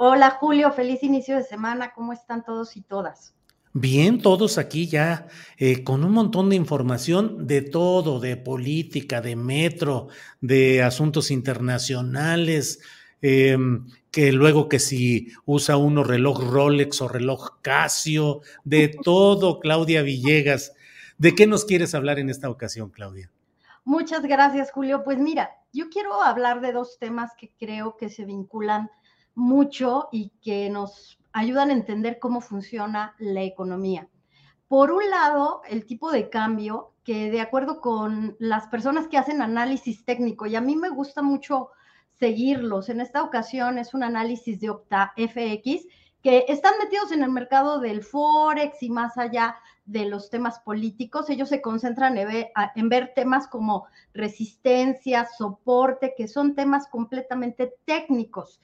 Hola Julio, feliz inicio de semana. ¿Cómo están todos y todas? Bien, todos aquí ya eh, con un montón de información de todo, de política, de metro, de asuntos internacionales, em, que luego que si usa uno reloj Rolex o reloj Casio, de todo, Claudia Villegas. ¿De qué nos quieres hablar en esta ocasión, Claudia? Muchas gracias, Julio. Pues mira, yo quiero hablar de dos temas que creo que se vinculan mucho y que nos ayudan a entender cómo funciona la economía. Por un lado, el tipo de cambio que de acuerdo con las personas que hacen análisis técnico, y a mí me gusta mucho seguirlos, en esta ocasión es un análisis de Opta FX, que están metidos en el mercado del Forex y más allá de los temas políticos, ellos se concentran en ver, temas como resistencia, soporte, que son temas completamente técnicos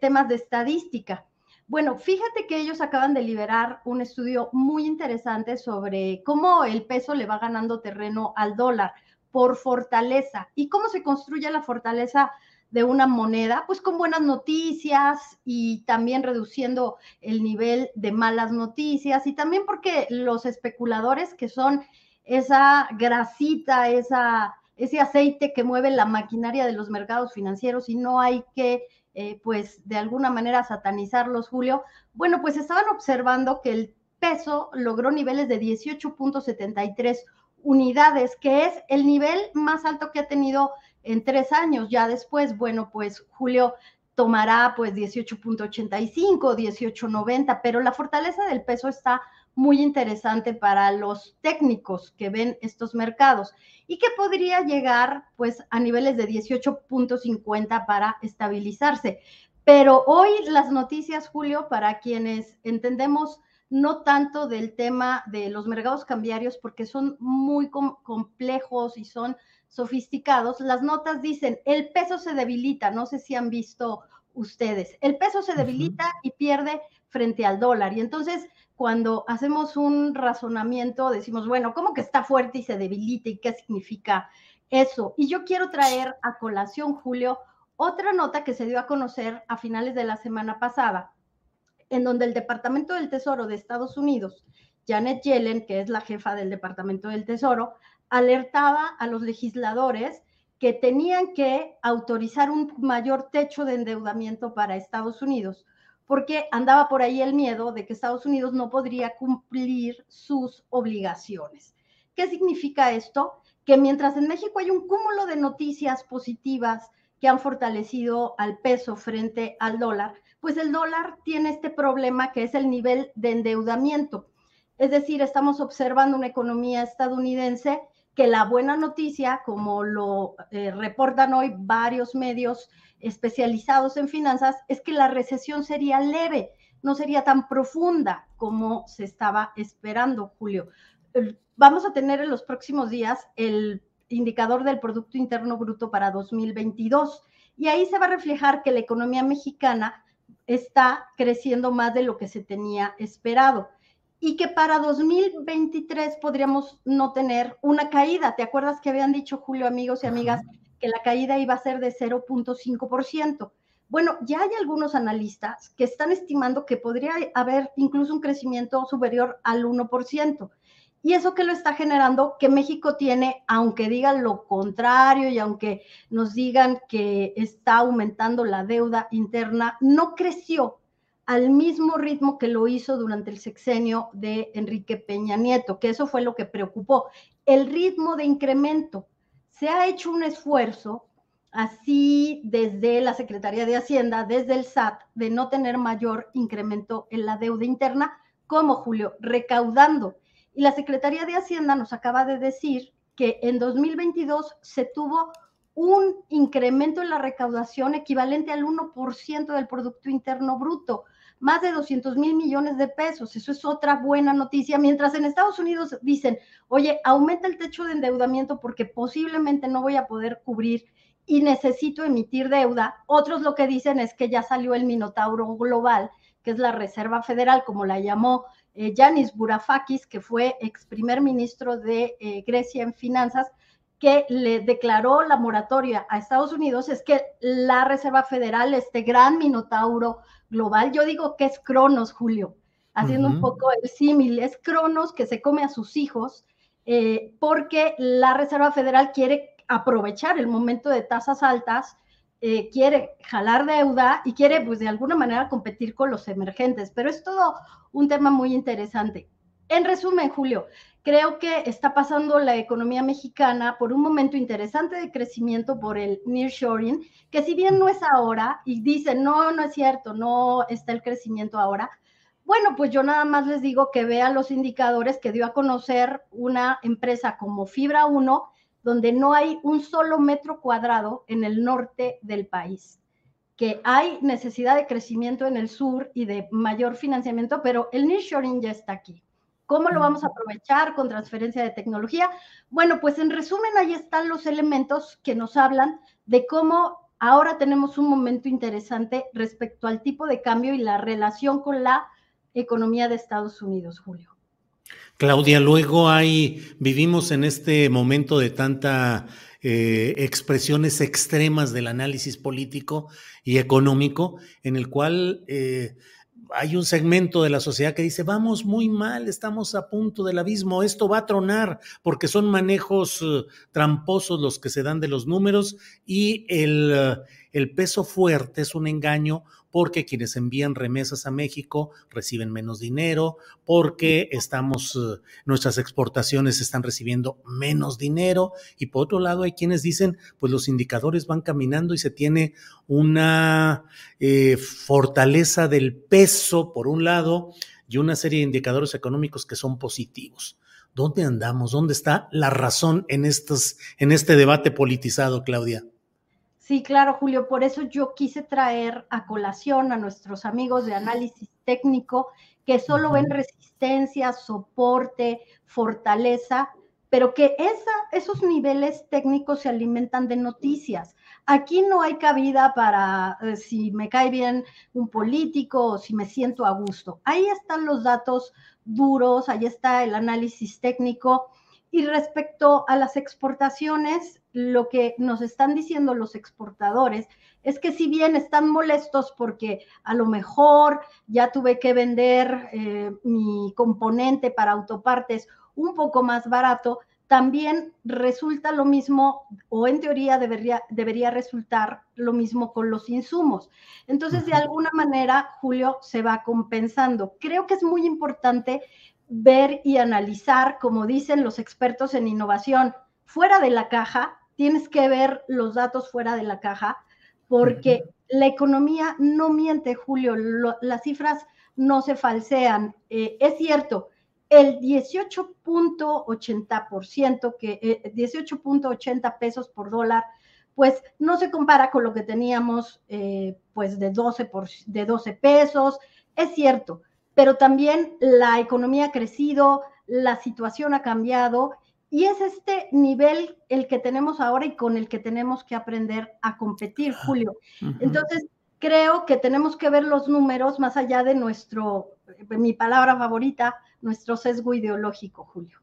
temas de estadística. Bueno, fíjate que ellos acaban de liberar un estudio muy interesante sobre cómo el peso le va ganando terreno al dólar por fortaleza y cómo se construye la fortaleza de una moneda, pues con buenas noticias y también reduciendo el nivel de malas noticias y también porque los especuladores que son esa grasita, esa, ese aceite que mueve la maquinaria de los mercados financieros y no hay que eh, pues de alguna manera satanizarlos, Julio, bueno, pues estaban observando que el peso logró niveles de 18.73 unidades, que es el nivel más alto que ha tenido en tres años. Ya después, bueno, pues Julio tomará pues 18.85, 18.90, pero la fortaleza del peso está muy interesante para los técnicos que ven estos mercados y que podría llegar pues a niveles de 18.50 para estabilizarse. Pero hoy las noticias, Julio, para quienes entendemos no tanto del tema de los mercados cambiarios porque son muy complejos y son sofisticados, las notas dicen, el peso se debilita, no sé si han visto ustedes, el peso se debilita y pierde frente al dólar. Y entonces cuando hacemos un razonamiento, decimos, bueno, ¿cómo que está fuerte y se debilita y qué significa eso? Y yo quiero traer a colación, Julio, otra nota que se dio a conocer a finales de la semana pasada, en donde el Departamento del Tesoro de Estados Unidos, Janet Yellen, que es la jefa del Departamento del Tesoro, alertaba a los legisladores que tenían que autorizar un mayor techo de endeudamiento para Estados Unidos porque andaba por ahí el miedo de que Estados Unidos no podría cumplir sus obligaciones. ¿Qué significa esto? Que mientras en México hay un cúmulo de noticias positivas que han fortalecido al peso frente al dólar, pues el dólar tiene este problema que es el nivel de endeudamiento. Es decir, estamos observando una economía estadounidense que la buena noticia, como lo eh, reportan hoy varios medios especializados en finanzas es que la recesión sería leve, no sería tan profunda como se estaba esperando, Julio. Vamos a tener en los próximos días el indicador del Producto Interno Bruto para 2022 y ahí se va a reflejar que la economía mexicana está creciendo más de lo que se tenía esperado y que para 2023 podríamos no tener una caída. ¿Te acuerdas que habían dicho, Julio, amigos y amigas, que la caída iba a ser de 0.5%. Bueno, ya hay algunos analistas que están estimando que podría haber incluso un crecimiento superior al 1%. Y eso que lo está generando, que México tiene, aunque digan lo contrario y aunque nos digan que está aumentando la deuda interna, no creció al mismo ritmo que lo hizo durante el sexenio de Enrique Peña Nieto, que eso fue lo que preocupó. El ritmo de incremento. Se ha hecho un esfuerzo así desde la Secretaría de Hacienda, desde el SAT, de no tener mayor incremento en la deuda interna, como Julio, recaudando. Y la Secretaría de Hacienda nos acaba de decir que en 2022 se tuvo un incremento en la recaudación equivalente al 1% del Producto Interno Bruto, más de 200 mil millones de pesos. Eso es otra buena noticia. Mientras en Estados Unidos dicen, oye, aumenta el techo de endeudamiento porque posiblemente no voy a poder cubrir y necesito emitir deuda. Otros lo que dicen es que ya salió el Minotauro Global, que es la Reserva Federal, como la llamó eh, Yanis Bourafakis, que fue ex primer ministro de eh, Grecia en finanzas, que le declaró la moratoria a Estados Unidos, es que la Reserva Federal, este gran minotauro global, yo digo que es Cronos, Julio, haciendo un poco el símil, es Cronos que se come a sus hijos, eh, porque la Reserva Federal quiere aprovechar el momento de tasas altas, eh, quiere jalar deuda y quiere, pues, de alguna manera competir con los emergentes. Pero es todo un tema muy interesante. En resumen, Julio, creo que está pasando la economía mexicana por un momento interesante de crecimiento por el nearshoring, que si bien no es ahora y dicen, no, no es cierto, no está el crecimiento ahora, bueno, pues yo nada más les digo que vean los indicadores que dio a conocer una empresa como Fibra 1, donde no hay un solo metro cuadrado en el norte del país, que hay necesidad de crecimiento en el sur y de mayor financiamiento, pero el nearshoring ya está aquí. ¿Cómo lo vamos a aprovechar con transferencia de tecnología? Bueno, pues en resumen, ahí están los elementos que nos hablan de cómo ahora tenemos un momento interesante respecto al tipo de cambio y la relación con la economía de Estados Unidos, Julio. Claudia, luego hay, vivimos en este momento de tanta eh, expresiones extremas del análisis político y económico, en el cual eh, hay un segmento de la sociedad que dice, vamos muy mal, estamos a punto del abismo, esto va a tronar, porque son manejos eh, tramposos los que se dan de los números y el, el peso fuerte es un engaño porque quienes envían remesas a México reciben menos dinero, porque estamos, eh, nuestras exportaciones están recibiendo menos dinero y por otro lado hay quienes dicen, pues los indicadores van caminando y se tiene una eh, fortaleza del peso por un lado y una serie de indicadores económicos que son positivos. ¿Dónde andamos? ¿Dónde está la razón en, estos, en este debate politizado, Claudia? Sí, claro, Julio. Por eso yo quise traer a colación a nuestros amigos de análisis técnico que solo ven resistencia, soporte, fortaleza, pero que esa, esos niveles técnicos se alimentan de noticias. Aquí no hay cabida para eh, si me cae bien un político o si me siento a gusto. Ahí están los datos duros, ahí está el análisis técnico. Y respecto a las exportaciones, lo que nos están diciendo los exportadores es que si bien están molestos porque a lo mejor ya tuve que vender eh, mi componente para autopartes un poco más barato, también resulta lo mismo, o en teoría debería, debería resultar lo mismo con los insumos. Entonces, de alguna manera, Julio se va compensando. Creo que es muy importante ver y analizar, como dicen los expertos en innovación, fuera de la caja, tienes que ver los datos fuera de la caja, porque la economía no miente, Julio, las cifras no se falsean. Eh, es cierto, el 18.80%, que 18.80 eh, pesos por dólar, pues no se compara con lo que teníamos eh, pues de 12, por, de 12 pesos, es cierto, pero también la economía ha crecido, la situación ha cambiado y es este nivel el que tenemos ahora y con el que tenemos que aprender a competir, Julio. Entonces, creo que tenemos que ver los números más allá de nuestro, mi palabra favorita, nuestro sesgo ideológico, Julio.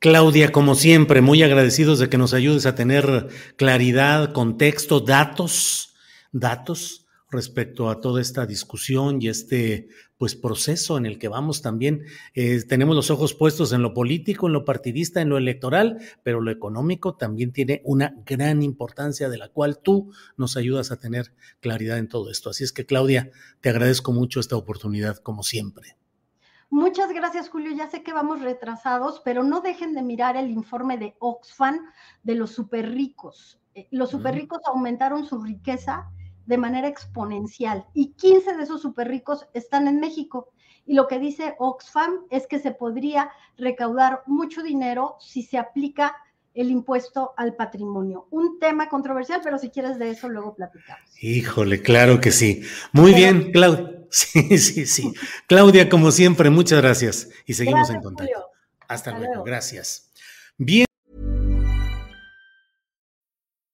Claudia, como siempre, muy agradecidos de que nos ayudes a tener claridad, contexto, datos, datos respecto a toda esta discusión y este pues proceso en el que vamos también. Eh, tenemos los ojos puestos en lo político, en lo partidista, en lo electoral, pero lo económico también tiene una gran importancia de la cual tú nos ayudas a tener claridad en todo esto. Así es que Claudia, te agradezco mucho esta oportunidad como siempre. Muchas gracias, Julio. Ya sé que vamos retrasados, pero no dejen de mirar el informe de Oxfam de los super ricos. Eh, los super ricos aumentaron su riqueza de manera exponencial y 15 de esos super ricos están en México. Y lo que dice Oxfam es que se podría recaudar mucho dinero si se aplica el impuesto al patrimonio. Un tema controversial, pero si quieres de eso luego platicamos. Híjole, claro que sí. Muy bien, Claudia. Sí, sí, sí. Claudia, como siempre, muchas gracias y seguimos en contacto. Hasta, luego. Gracias. Bien.